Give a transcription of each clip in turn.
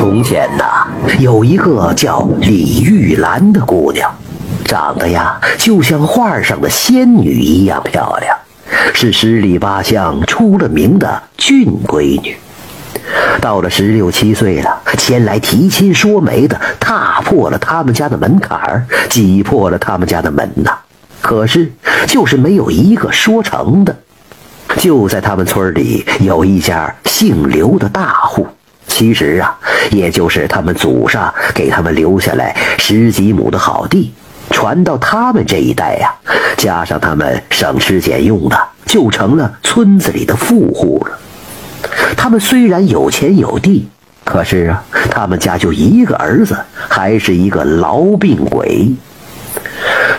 从前呐，有一个叫李玉兰的姑娘，长得呀就像画上的仙女一样漂亮，是十里八乡出了名的俊闺女。到了十六七岁了，前来提亲说媒的踏破了他们家的门槛儿，挤破了他们家的门呐，可是就是没有一个说成的。就在他们村里有一家姓刘的大户。其实啊，也就是他们祖上给他们留下来十几亩的好地，传到他们这一代呀，加上他们省吃俭用的，就成了村子里的富户了。他们虽然有钱有地，可是啊，他们家就一个儿子，还是一个痨病鬼。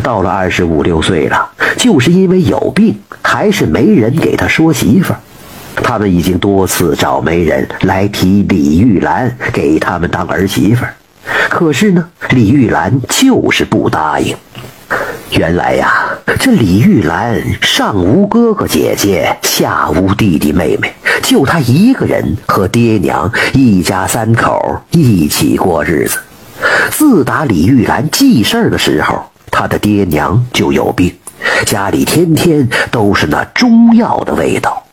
到了二十五六岁了，就是因为有病，还是没人给他说媳妇儿。他们已经多次找媒人来提李玉兰给他们当儿媳妇，可是呢，李玉兰就是不答应。原来呀，这李玉兰上无哥哥姐姐，下无弟弟妹妹，就她一个人和爹娘一家三口一起过日子。自打李玉兰记事儿的时候，她的爹娘就有病，家里天天都是那中药的味道。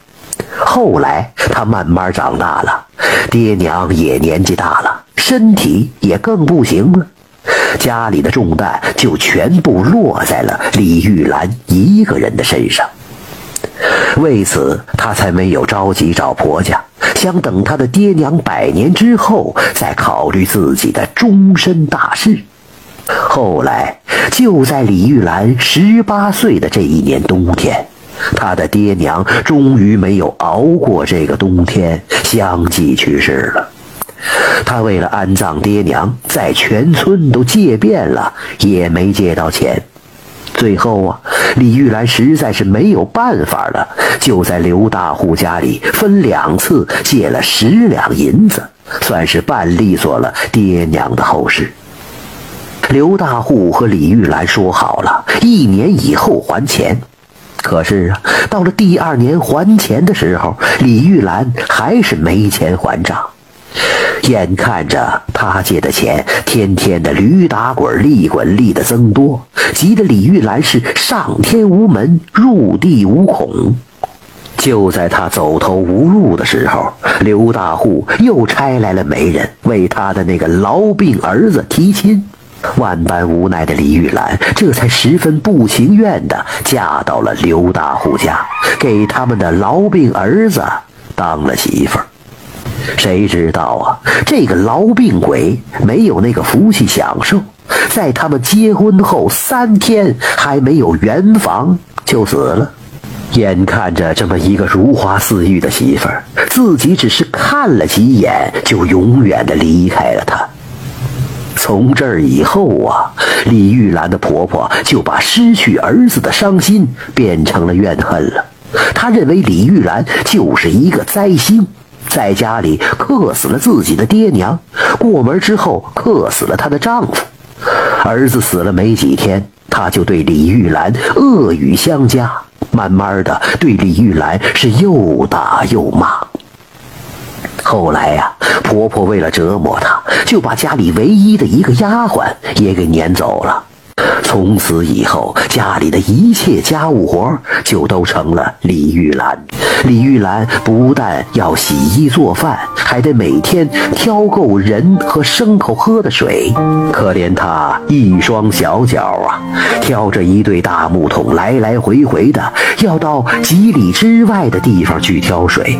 后来他慢慢长大了，爹娘也年纪大了，身体也更不行了，家里的重担就全部落在了李玉兰一个人的身上。为此，他才没有着急找婆家，想等他的爹娘百年之后再考虑自己的终身大事。后来，就在李玉兰十八岁的这一年冬天。他的爹娘终于没有熬过这个冬天，相继去世了。他为了安葬爹娘，在全村都借遍了，也没借到钱。最后啊，李玉兰实在是没有办法了，就在刘大户家里分两次借了十两银子，算是办利索了爹娘的后事。刘大户和李玉兰说好了，一年以后还钱。可是啊，到了第二年还钱的时候，李玉兰还是没钱还账。眼看着他借的钱天天的驴打滚、利滚利的增多，急得李玉兰是上天无门，入地无孔。就在他走投无路的时候，刘大户又差来了媒人，为他的那个痨病儿子提亲。万般无奈的李玉兰，这才十分不情愿地嫁到了刘大户家，给他们的痨病儿子当了媳妇儿。谁知道啊，这个痨病鬼没有那个福气享受，在他们结婚后三天还没有圆房就死了。眼看着这么一个如花似玉的媳妇儿，自己只是看了几眼，就永远的离开了她。从这儿以后啊，李玉兰的婆婆就把失去儿子的伤心变成了怨恨了。她认为李玉兰就是一个灾星，在家里克死了自己的爹娘，过门之后克死了她的丈夫。儿子死了没几天，她就对李玉兰恶语相加，慢慢的对李玉兰是又打又骂。后来呀，婆婆为了折磨她，就把家里唯一的一个丫鬟也给撵走了。从此以后，家里的一切家务活就都成了李玉兰。李玉兰不但要洗衣做饭，还得每天挑够人和牲口喝的水。可怜她一双小脚啊，挑着一对大木桶，来来回回的要到几里之外的地方去挑水。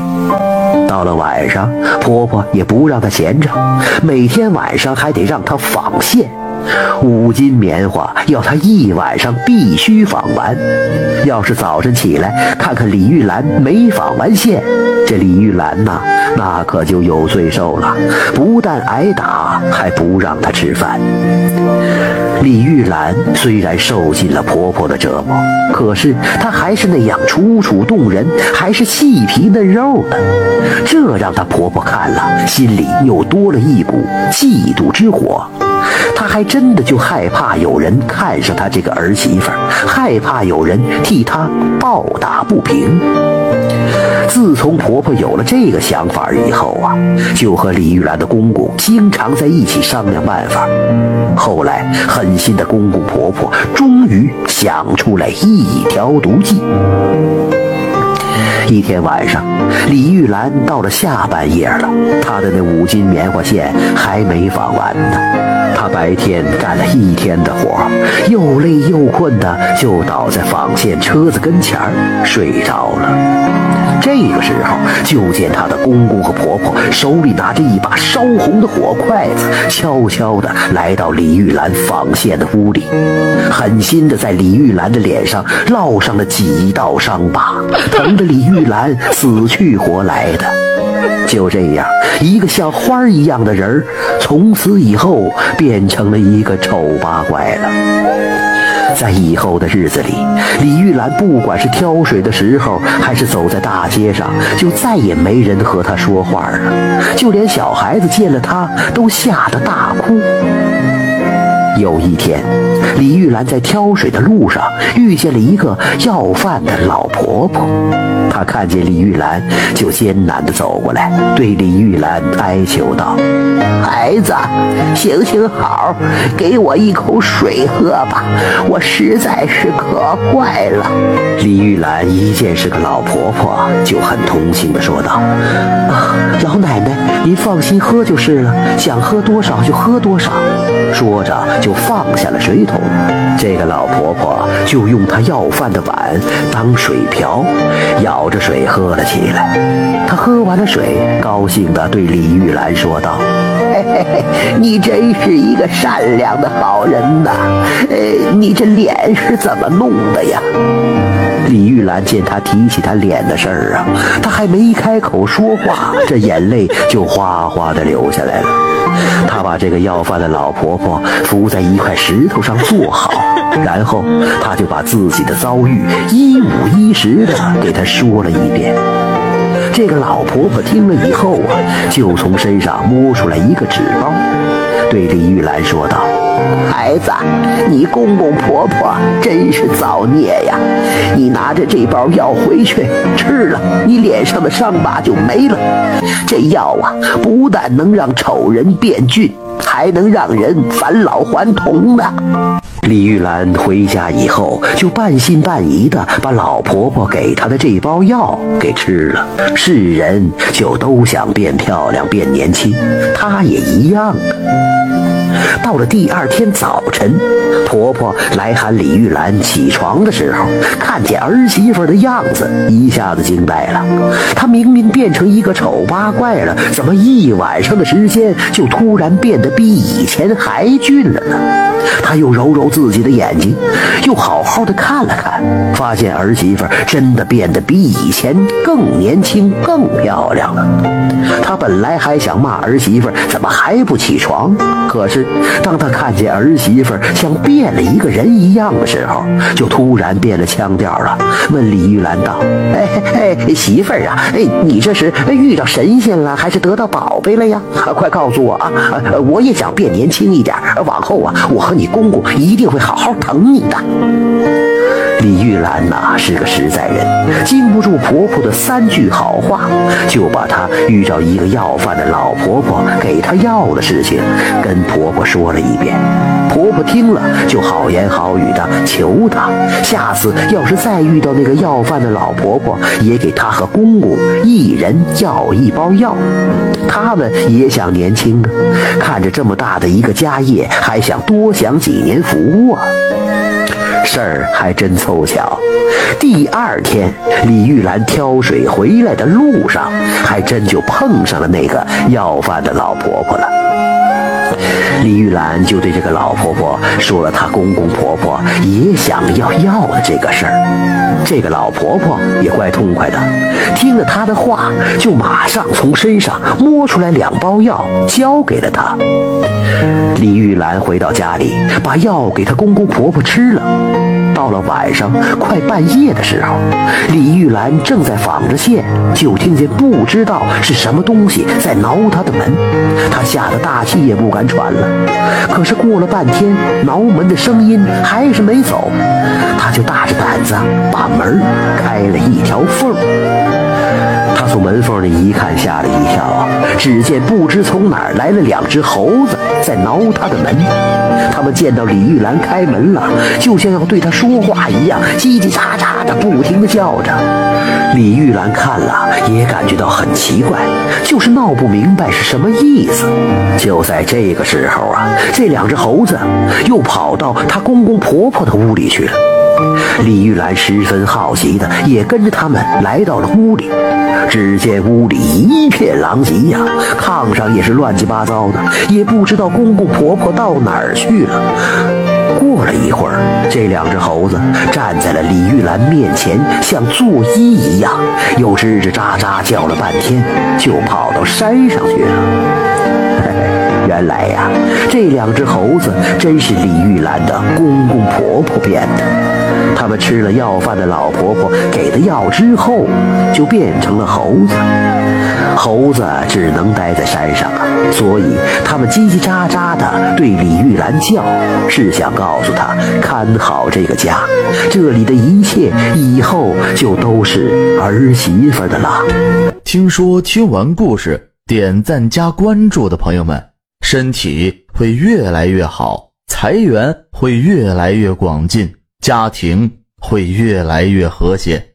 到了晚上，婆婆也不让她闲着，每天晚上还得让她纺线。五斤棉花要她一晚上必须纺完。要是早晨起来看看李玉兰没纺完线，这李玉兰呐，那可就有罪受了，不但挨打，还不让她吃饭。李玉兰虽然受尽了婆婆的折磨，可是她还是那样楚楚动人，还是细皮嫩肉的。这让她婆婆看了，心里又多了一股嫉妒之火。她还真的就害怕有人看上她这个儿媳妇，害怕有人替她抱打不平。自从婆婆有了这个想法以后啊，就和李玉兰的公公经常在一起商量办法。后来，狠心的公公婆婆终于想出来一条毒计。一天晚上，李玉兰到了下半夜了，她的那五斤棉花线还没纺完呢。他白天干了一天的活，又累又困的，就倒在纺线车子跟前睡着了。这个时候，就见他的公公和婆婆手里拿着一把烧红的火筷子，悄悄地来到李玉兰纺线的屋里，狠心地在李玉兰的脸上烙上了几道伤疤，疼得李玉兰死去活来的。就这样，一个像花一样的人儿，从此以后变成了一个丑八怪了。在以后的日子里，李玉兰不管是挑水的时候，还是走在大街上，就再也没人和她说话了，就连小孩子见了她都吓得大哭。有一天，李玉兰在挑水的路上遇见了一个要饭的老婆婆。她看见李玉兰，就艰难地走过来，对李玉兰哀求道：“孩子，行行好，给我一口水喝吧，我实在是渴坏了。”李玉兰一见是个老婆婆，就很同情地说道：“啊，老奶奶，您放心喝就是了，想喝多少就喝多少。”说着就就放下了水桶，这个老婆婆就用她要饭的碗当水瓢，舀着水喝了起来。她喝完了水，高兴地对李玉兰说道：“嘿嘿嘿，你真是一个善良的好人呐！呃，你这脸是怎么弄的呀？”李玉兰见他提起他脸的事儿啊，他还没开口说话，这眼泪就哗哗的流下来了。他把这个要饭的老婆婆扶在一块石头上坐好，然后他就把自己的遭遇一五一十的给她说了一遍。这个老婆婆听了以后啊，就从身上摸出来一个纸包，对李玉兰说道。孩子，你公公婆婆真是造孽呀！你拿着这包药回去吃了，你脸上的伤疤就没了。这药啊，不但能让丑人变俊，还能让人返老还童呢。李玉兰回家以后，就半信半疑的把老婆婆给她的这包药给吃了。是人就都想变漂亮、变年轻，她也一样啊。到了第二天早晨，婆婆来喊李玉兰起床的时候，看见儿媳妇的样子，一下子惊呆了。她明明变成一个丑八怪了，怎么一晚上的时间就突然变得比以前还俊了呢？她又揉揉自己的眼睛，又好好的看了看，发现儿媳妇真的变得比以前更年轻、更漂亮了。她本来还想骂儿媳妇怎么还不起床，可是。当他看见儿媳妇像变了一个人一样的时候，就突然变了腔调了，问李玉兰道：“哎哎，媳妇儿啊，哎，你这是遇到神仙了，还是得到宝贝了呀？快告诉我啊！我也想变年轻一点，往后啊，我和你公公一定会好好疼你的。”李玉兰呐是个实在人，经不住婆婆的三句好话，就把她遇着一个要饭的老婆婆给她药的事情跟婆婆说了一遍。婆婆听了就好言好语的求她，下次要是再遇到那个要饭的老婆婆，也给她和公公一人要一包药。他们也想年轻啊，看着这么大的一个家业，还想多享几年福啊。事儿还真凑巧，第二天李玉兰挑水回来的路上，还真就碰上了那个要饭的老婆婆了。李玉兰就对这个老婆婆说了她公公婆婆也想要药的这个事儿。这个老婆婆也怪痛快的，听了她的话，就马上从身上摸出来两包药，交给了她。李玉兰回到家里，把药给她公公婆婆吃了。到了晚上快半夜的时候，李玉兰正在纺着线，就听见不知道是什么东西在挠她的门。她吓得大气也不敢喘了。可是过了半天，挠门的声音还是没走，他就大着胆子把门开了一条缝。从门缝里一看，吓了一跳啊！只见不知从哪儿来了两只猴子，在挠他的门。他们见到李玉兰开门了，就像要对他说话一样，叽叽喳喳的不停的叫着。李玉兰看了也感觉到很奇怪，就是闹不明白是什么意思。就在这个时候啊，这两只猴子又跑到她公公婆婆的屋里去了。李玉兰十分好奇的也跟着他们来到了屋里，只见屋里一片狼藉呀，炕上也是乱七八糟的，也不知道公公婆婆到哪儿去了。过了一会儿，这两只猴子站在了李玉兰面前，像作揖一样，又吱吱喳喳叫了半天，就跑到山上去了。原来呀，这两只猴子真是李玉兰的公公婆婆变的。他们吃了要饭的老婆婆给的药之后，就变成了猴子。猴子只能待在山上啊，所以他们叽叽喳喳的对李玉兰叫，是想告诉她看好这个家，这里的一切以后就都是儿媳妇的了。听说听完故事点赞加关注的朋友们。身体会越来越好，财源会越来越广进，家庭会越来越和谐。